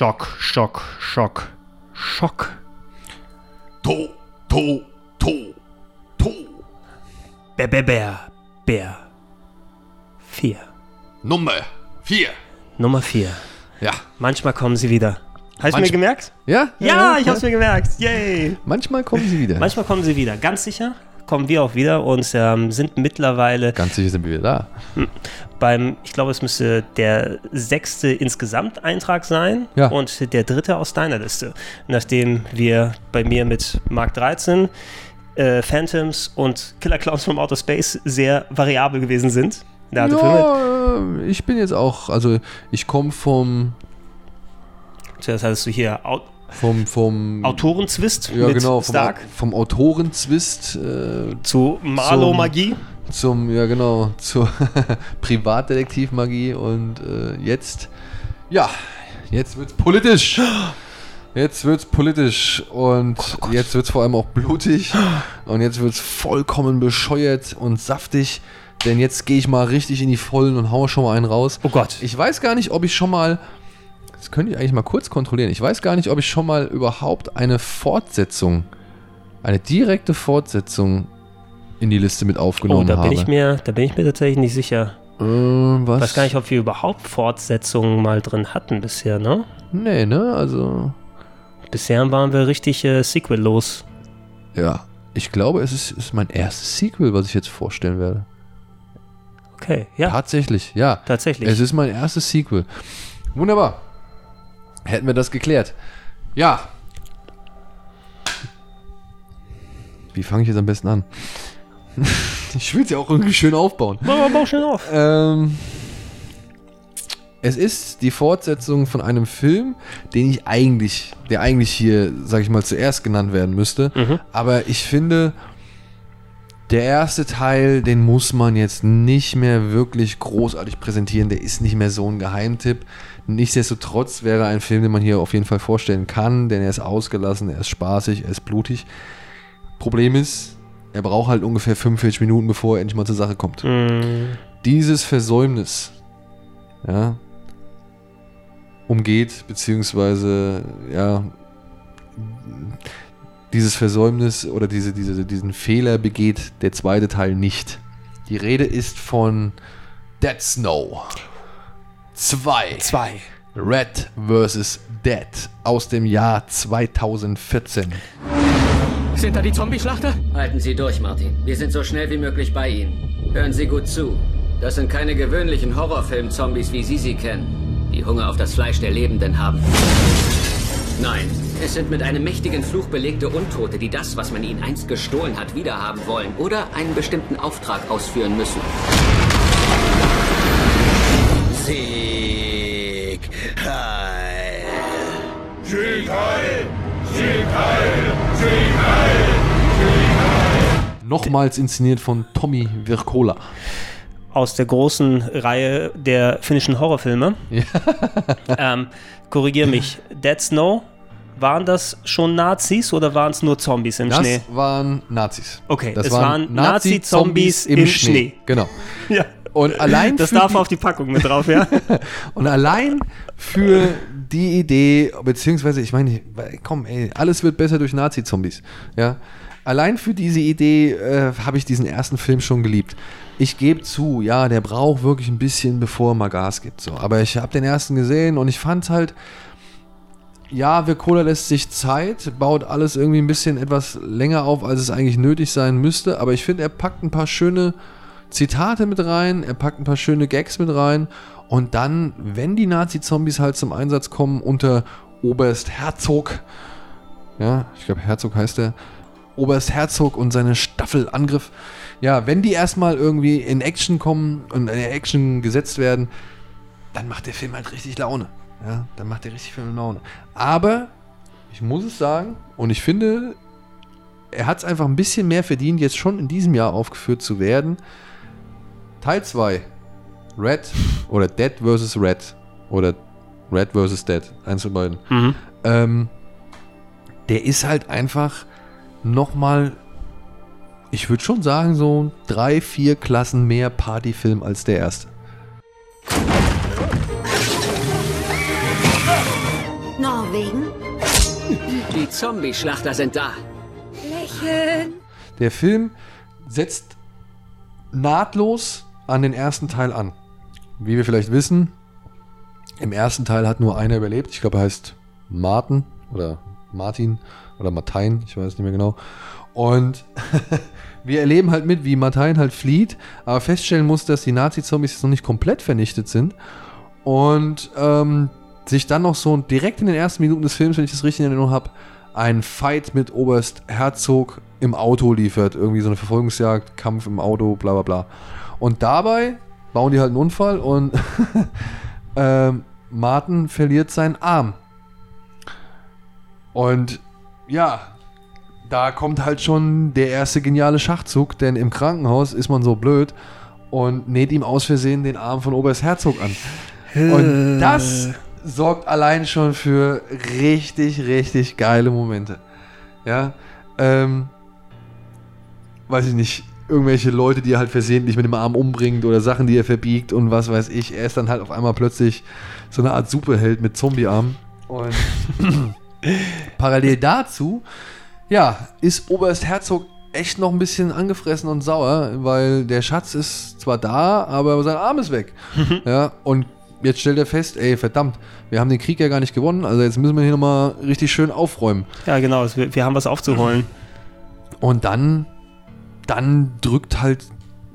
Schock, Schock, Schock, Schock. To, to, to, to. Bär, Bär, Bär, Bär. Vier. Nummer vier. Nummer vier. Ja. Manchmal kommen sie wieder. Hast du mir gemerkt? Ja? Ja, ich hab's mir gemerkt. Yay. Manchmal kommen sie wieder. Manchmal kommen sie wieder. Ganz sicher kommen wir auch wieder und ähm, sind mittlerweile Ganz sicher sind wir wieder da. beim, ich glaube, es müsste der sechste insgesamt Eintrag sein Ja. und der dritte aus deiner Liste. Nachdem wir bei mir mit Mark 13, äh, Phantoms und Killer Clowns from Outer Space sehr variabel gewesen sind. Ja, ich bin jetzt auch, also ich komme vom, zuerst hattest du hier Au vom, vom, Autorenzwist ja mit genau, vom, Stark vom Autorenzwist äh, zu Marlow zum- Magie. zum, ja genau, zur Privatdetektivmagie und äh, jetzt, ja, jetzt wird's politisch. Jetzt wird's politisch und jetzt wird's vor allem auch blutig und jetzt wird's vollkommen bescheuert und saftig, denn jetzt gehe ich mal richtig in die Vollen und hau schon mal einen raus. Oh Gott. Ich weiß gar nicht, ob ich schon mal, das könnte ich eigentlich mal kurz kontrollieren, ich weiß gar nicht, ob ich schon mal überhaupt eine Fortsetzung, eine direkte Fortsetzung in die Liste mit Oh, aufgenommen da habe. bin ich mir, da bin ich mir tatsächlich nicht sicher. Äh, was? Ich weiß gar nicht, ob wir überhaupt Fortsetzungen mal drin hatten bisher, ne? Nee, ne? Also, Bisher waren wir richtig äh, sequellos. ja. Ich glaube, es ist, ist mein erstes Sequel, was ich jetzt vorstellen werde. Okay, ja, Tatsächlich, ja. tatsächlich. Es ist mein erstes Sequel. Wunderbar. Hätten wir das geklärt. Ja. Wie fange ich jetzt am besten an? ich will es ja auch irgendwie schön aufbauen. Bau, bau schnell auf. Ähm, es ist die Fortsetzung von einem Film, den ich eigentlich, der eigentlich hier, sag ich mal, zuerst genannt werden müsste. Mhm. Aber ich finde, der erste Teil, den muss man jetzt nicht mehr wirklich großartig präsentieren. Der ist nicht mehr so ein Geheimtipp. Nichtsdestotrotz wäre ein Film, den man hier auf jeden Fall vorstellen kann, denn er ist ausgelassen, er ist spaßig, er ist blutig. Problem ist, er braucht halt ungefähr 45 Minuten, bevor er endlich mal zur Sache kommt Mm, dieses Versäumnis ja, umgeht, beziehungsweise ja, dieses Versäumnis oder diese, diese, diesen Fehler begeht der zweite Teil nicht. Die Rede ist von Dead Snow 2. zwei. Red vs. Dead aus dem Jahr 2014. Sind da die Zombie-Schlachter? Halten Sie durch, Martin. Wir sind so schnell wie möglich bei Ihnen. Hören Sie gut zu. Das sind keine gewöhnlichen Horrorfilm-Zombies, wie Sie sie kennen, die Hunger auf das Fleisch der Lebenden haben. Nein, es sind mit einem mächtigen Fluch belegte Untote, die das, was man ihnen einst gestohlen hat, wiederhaben wollen oder einen bestimmten Auftrag ausführen müssen. Sieg. Heil. Nochmals inszeniert von Tommy Wirkola. Aus der großen Reihe der finnischen Horrorfilme. ähm, Korrigier mich. Dead Snow, waren das schon Nazis oder waren es nur Zombies im Das Schnee? waren Nazis. Okay, das es waren Nazi-Zombies im Schnee. Genau. Ja. Und allein Das darf die, auf die Packung mit drauf, ja? und allein für die Idee, beziehungsweise ich meine, komm, ey, alles wird besser durch Nazi-Zombies. Ja. Allein für diese Idee äh, habe ich diesen ersten Film schon geliebt. Ich gebe zu, ja, der braucht wirklich ein bisschen, bevor er mal Gas gibt. So. Aber ich habe den ersten gesehen und ich fand halt, ja, Virkola lässt sich Zeit, baut alles irgendwie ein bisschen etwas länger auf, als es eigentlich nötig sein müsste. Aber ich finde, er packt ein paar schöne Zitate mit rein, er packt ein paar schöne Gags mit rein. Und dann, wenn die Nazi-Zombies halt zum Einsatz kommen unter Oberst Herzog, ja, ich glaube Herzog heißt er, Oberst Herzog und seine Staffelangriff, ja, wenn die erstmal irgendwie in Action kommen und in Action gesetzt werden, dann macht der Film halt richtig Laune. Ja, dann macht der richtig viel Laune. Aber ich muss es sagen, und ich finde, er hat es einfach ein bisschen mehr verdient, jetzt schon in diesem Jahr aufgeführt zu werden. Teil 2. Red oder Dead vs. Red. Oder Red vs. Dead. Eins von beiden. Mhm. Ähm, der ist halt einfach nochmal, ich würde schon sagen, so drei, vier Klassen mehr Partyfilm als der erste. Norwegen? Die Zombie-Schlachter sind da. Lächeln. Der Film setzt nahtlos an den ersten Teil an. Wie wir vielleicht wissen, im ersten Teil hat nur einer überlebt. Ich glaube, er heißt Martin oder Martin oder Martin, ich weiß nicht mehr genau. Und wir erleben halt mit, wie Martin halt flieht, aber feststellen muss, dass die Nazi-Zombies jetzt noch nicht komplett vernichtet sind. Und ähm, sich dann noch so direkt in den ersten Minuten des Films, wenn ich das richtig in Erinnerung habe, ein Fight mit Oberst Herzog im Auto liefert. Irgendwie so eine Verfolgungsjagd, Kampf im Auto, bla bla bla. Und dabei bauen die halt einen Unfall und ähm, Martin verliert seinen Arm. Und ja, da kommt halt schon der erste geniale Schachzug, denn im Krankenhaus ist man so blöd und näht ihm aus Versehen den Arm von Oberst Herzog an. Und das sorgt allein schon für richtig, richtig geile Momente. Ja, ähm, weiß ich nicht, irgendwelche Leute, die er halt versehentlich mit dem Arm umbringt oder Sachen, die er verbiegt und was weiß ich. Er ist dann halt auf einmal plötzlich so eine Art Superheld mit Zombiearm. Und parallel dazu, ja, ist Oberst Herzog echt noch ein bisschen angefressen und sauer, weil der Schatz ist zwar da, aber sein Arm ist weg. ja, und jetzt stellt er fest, ey, verdammt, wir haben den Krieg ja gar nicht gewonnen, also jetzt müssen wir hier nochmal richtig schön aufräumen. Ja, genau. Wir, wir haben was aufzuholen. Und dann, dann drückt halt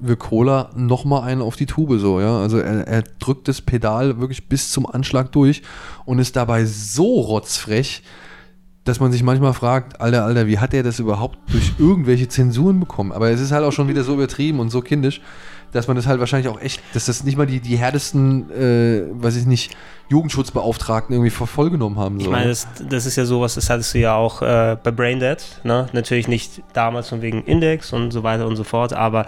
Vircola nochmal einen auf die Tube so, ja. Also er, er drückt das Pedal wirklich bis zum Anschlag durch und ist dabei so rotzfrech, dass man sich manchmal fragt, Alter, Alter, wie hat er das überhaupt durch irgendwelche Zensuren bekommen? Aber es ist halt auch schon wieder so übertrieben und so kindisch, dass man das halt wahrscheinlich auch echt, dass das nicht mal die, die härtesten, äh, weiß ich nicht, Jugendschutzbeauftragten irgendwie vor voll genommen haben. So. Ich meine, das, das ist ja sowas, das hattest du ja auch äh, bei Braindead, ne? Natürlich nicht damals von wegen Index und so weiter und so fort, aber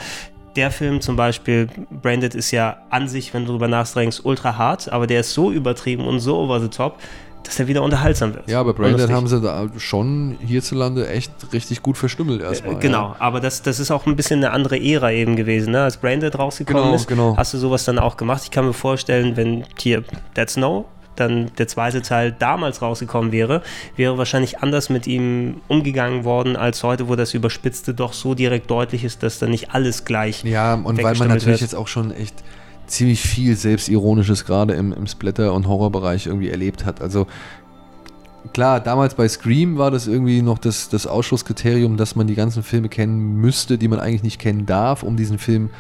der Film zum Beispiel, Braindead ist ja an sich, wenn du drüber nachdenkst, ultra hart, aber der ist so übertrieben und so over the top, dass er wieder unterhaltsam wird. ja, aber lustig. haben sie da schon hierzulande echt richtig gut verstümmelt erstmal. Äh, Genau, aber das, das ist auch ein bisschen eine andere Ära eben gewesen. Ne? Als Braindead rausgekommen Genau, ist, genau. hast du sowas dann auch gemacht. Ich kann mir vorstellen, wenn hier Dead Snow, dann der zweite Teil damals rausgekommen wäre, wäre wahrscheinlich anders mit ihm umgegangen worden als heute, wo das Überspitzte doch so direkt deutlich ist, dass da nicht alles gleich. Ja, und weil man natürlich wird. jetzt auch schon echt ziemlich viel Selbstironisches gerade im, im Splatter- und Horrorbereich irgendwie erlebt hat. Also klar, damals bei Scream war das irgendwie noch das, das Ausschlusskriterium, dass man die ganzen Filme kennen müsste, die man eigentlich nicht kennen darf, um diesen Film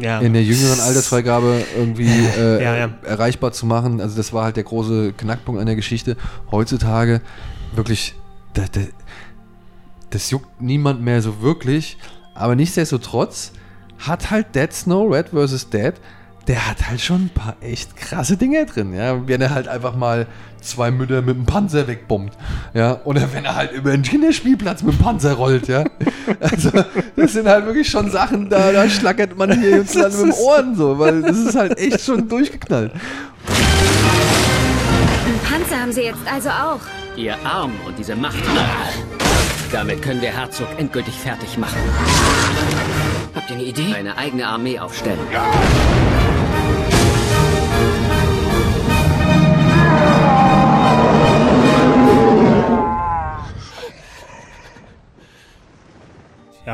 Ja, in der jüngeren Altersfreigabe irgendwie äh, Ja, ja. erreichbar zu machen. Also das war halt der große Knackpunkt an der Geschichte. Heutzutage wirklich, das, das, das juckt niemand mehr so wirklich. Aber nichtsdestotrotz hat halt Dead Snow, Red vs. Dead, der hat halt schon ein paar echt krasse Dinge drin. Ja? Wenn er halt einfach mal zwei Mütter mit dem Panzer wegbombt. Ja? Oder wenn er halt über einen Kinderspielplatz mit dem Panzer rollt. Ja? Also, das sind halt wirklich schon Sachen, da, da schlackert man hier jetzt mit dem Ohren so, weil das ist halt echt schon durchgeknallt. Einen Panzer haben sie jetzt also auch. Ihr Arm und diese Macht. Damit können wir Herzog endgültig fertig machen. Habt ihr eine Idee? Eine eigene Armee aufstellen. ja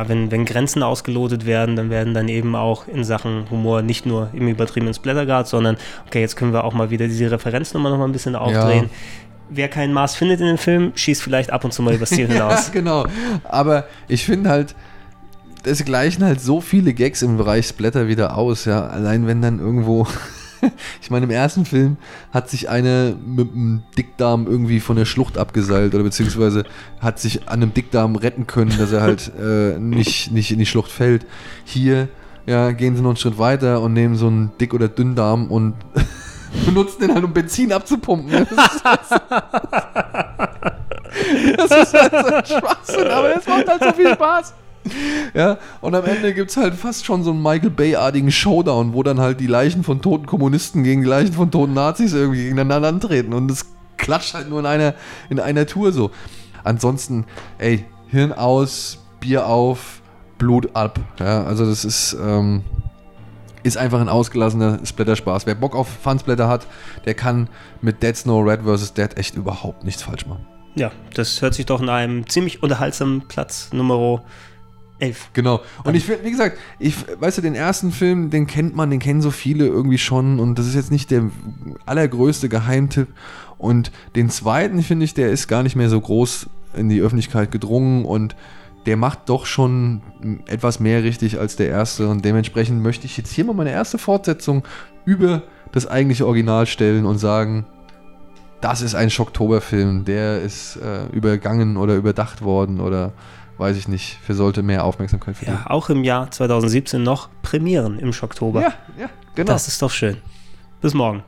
wenn, wenn Grenzen ausgelotet werden, dann werden dann eben auch in Sachen Humor nicht nur im übertriebenen Splattergrad, sondern okay, jetzt können wir auch mal wieder diese Referenznummer noch mal ein bisschen aufdrehen. Wer kein Maß findet in dem Film, schießt vielleicht ab und zu mal übers Ziel hinaus. Ja, genau. Aber ich finde halt, es gleichen halt so viele Gags im Bereich Splatter wieder aus, ja. Allein wenn dann irgendwo. Ich meine, im ersten Film hat sich eine mit einem Dickdarm irgendwie von der Schlucht abgeseilt oder beziehungsweise hat sich an einem Dickdarm retten können, dass er halt äh, nicht, nicht in die Schlucht fällt. Hier ja, gehen sie noch einen Schritt weiter und nehmen so einen Dick- oder Dünndarm und benutzen den halt, um Benzin abzupumpen. Das ist- ist halt so ein Schwachsinn, aber es macht halt so viel Spaß. Ja, und am Ende gibt es halt fast schon so einen Michael Bay-artigen Showdown, wo dann halt die Leichen von toten Kommunisten gegen die Leichen von toten Nazis irgendwie gegeneinander antreten. Und es klatscht halt nur in einer, in einer Tour so. Ansonsten, ey, Hirn aus, Bier auf, Blut ab. Ja, also das ist, ähm, ist einfach ein ausgelassener Splatter-Spaß. Wer Bock auf Fun-Splatter hat, der kann mit Dead Snow Red vs. Dead echt überhaupt nichts falsch machen. Ja, das hört sich doch in einem ziemlich unterhaltsamen Platz Nummer 11. Genau. Und ich finde, wie gesagt, ich, weißt du, den ersten Film, den kennt man, den kennen so viele irgendwie schon und das ist jetzt nicht der allergrößte Geheimtipp. Und den zweiten, finde ich, der ist gar nicht mehr so groß in die Öffentlichkeit gedrungen und der macht doch schon etwas mehr richtig als der erste und dementsprechend möchte ich jetzt hier mal meine erste Fortsetzung über das eigentliche Original stellen und sagen, das ist ein Schocktoberfilm, der ist äh, übergangen oder überdacht worden oder weiß ich nicht, für sollte mehr Aufmerksamkeit verdienen. Ja, auch im Jahr 2017 noch Premieren im Schocktober. ja, ja genau. Das ist doch schön. Bis morgen.